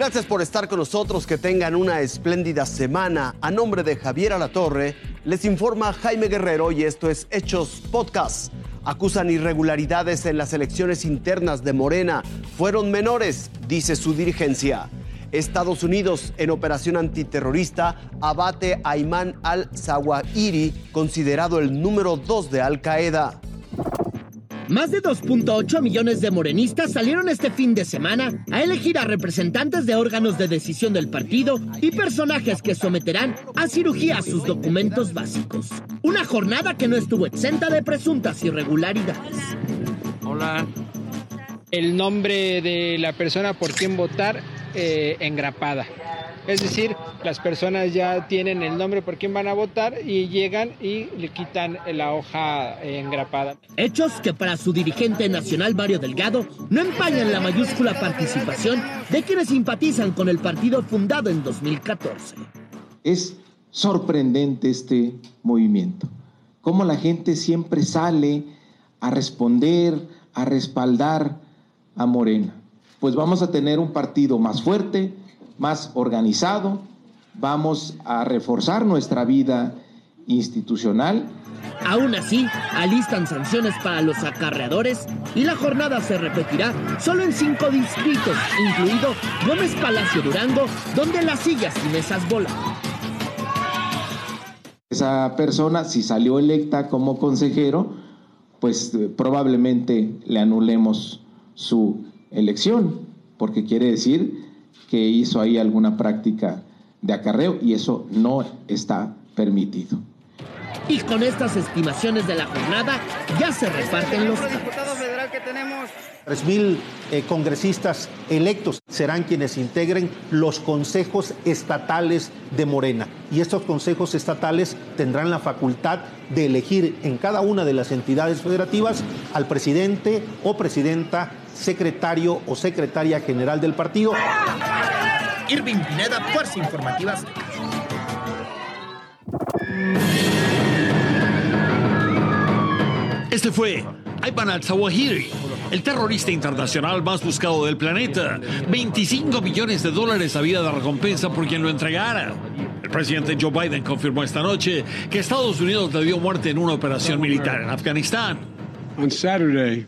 Gracias por estar con nosotros, que tengan una espléndida semana. A nombre de Javier Alatorre, les informa Jaime Guerrero y esto es Hechos Podcast. Acusan irregularidades en las elecciones internas de Morena. Fueron menores, dice su dirigencia. Estados Unidos, en operación antiterrorista, abate a Ayman al-Zawahiri, considerado el número dos de Al Qaeda. Más de 2.8 millones de morenistas salieron este fin de semana a elegir a representantes de órganos de decisión del partido y personajes que someterán a cirugía sus documentos básicos. Una jornada que no estuvo exenta de presuntas irregularidades. Hola. El nombre de la persona por quien votar eh, engrapada. Es decir, las personas ya tienen el nombre por quien van a votar y llegan y le quitan la hoja engrapada. Hechos que para su dirigente nacional Mario Delgado no empañan la mayúscula participación de quienes simpatizan con el partido fundado en 2014. Es sorprendente este movimiento, cómo la gente siempre sale a responder, a respaldar a Morena. Pues vamos a tener un partido más fuerte, más organizado, vamos a reforzar nuestra vida institucional. Aún así, alistan sanciones para los acarreadores y la jornada se repetirá solo en cinco distritos, incluido Gómez Palacio Durango, donde las sillas y mesas volan. Esa persona, si salió electa como consejero, pues eh, probablemente le anulemos su elección, porque quiere decir que hizo ahí alguna práctica de acarreo y eso no está permitido. Y con estas estimaciones de la jornada ya se reparten los Tres mil eh, congresistas electos serán quienes integren los consejos estatales de Morena. Y estos consejos estatales tendrán la facultad de elegir en cada una de las entidades federativas al presidente o presidenta, secretario o secretaria general del partido. Irving Pineda, Fuerza Informativas. Este fue Ayman al-Zawahiri, el terrorista internacional más buscado del planeta. 25 millones de dólares había de recompensa por quien lo entregara. El presidente Joe Biden confirmó esta noche que Estados Unidos le dio muerte en una operación militar en Afganistán. On Saturday,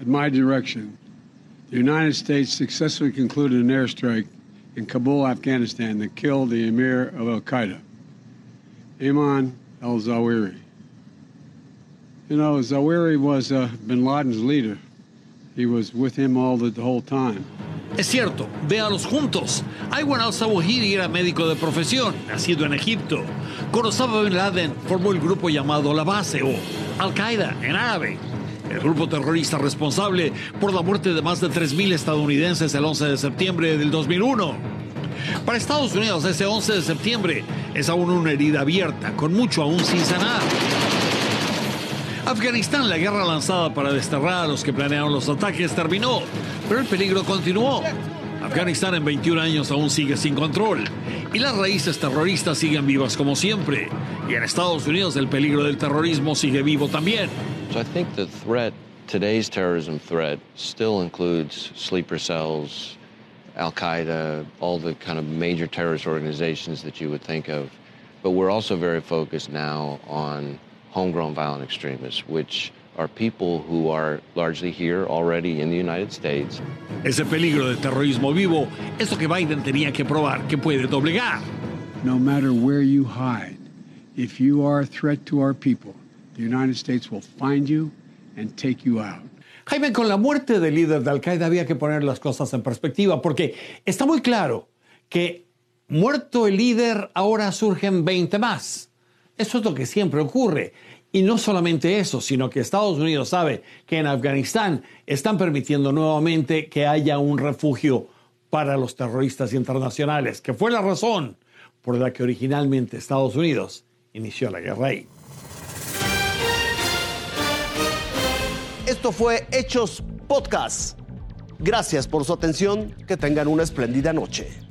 at my direction, the United States successfully concluded an airstrike in Kabul, Afghanistan, that killed the emir of Al Qaeda, Ayman al Zawahiri. You know, Zawahiri was uh, bin Laden's leader. He was with him all the, the whole time. Es cierto, véalos juntos. Ayman al-Zawahiri era médico de profesión, nacido en Egipto. Con Osama Bin Laden formó el grupo llamado La Base o Al-Qaeda en árabe. El grupo terrorista responsable por la muerte de más de 3.000 estadounidenses el 11 de septiembre del 2001. Para Estados Unidos, ese 11 de septiembre es aún una herida abierta, con mucho aún sin sanar. Afganistán, la guerra lanzada para desterrar a los que planearon los ataques, terminó, pero el peligro continuó. Afganistán en 21 años aún sigue sin control y las raíces terroristas siguen vivas como siempre. Y en Estados Unidos el peligro del terrorismo sigue vivo también. So I think the threat, today's terrorism threat, still includes sleeper cells, Al Qaeda, all the kind of major terrorist organizations that you would think of. But we're also very focused now on homegrown violent extremists, which are people who are largely here already in the United States. Ese peligro de terrorismo vivo es lo que Biden tenía que probar que puede doblegar. No matter where you hide, if you are a threat to our people, the United States will find you and take you out. Jaime, con la muerte del líder de Al-Qaeda había que poner las cosas en perspectiva, porque está muy claro que muerto el líder, ahora surgen 20 más. Eso es lo que siempre ocurre. Y no solamente eso, sino que Estados Unidos sabe que en Afganistán están permitiendo nuevamente que haya un refugio para los terroristas internacionales, que fue la razón por la que originalmente Estados Unidos inició la guerra ahí. Esto fue Hechos Podcast. Gracias por su atención. Que tengan una espléndida noche.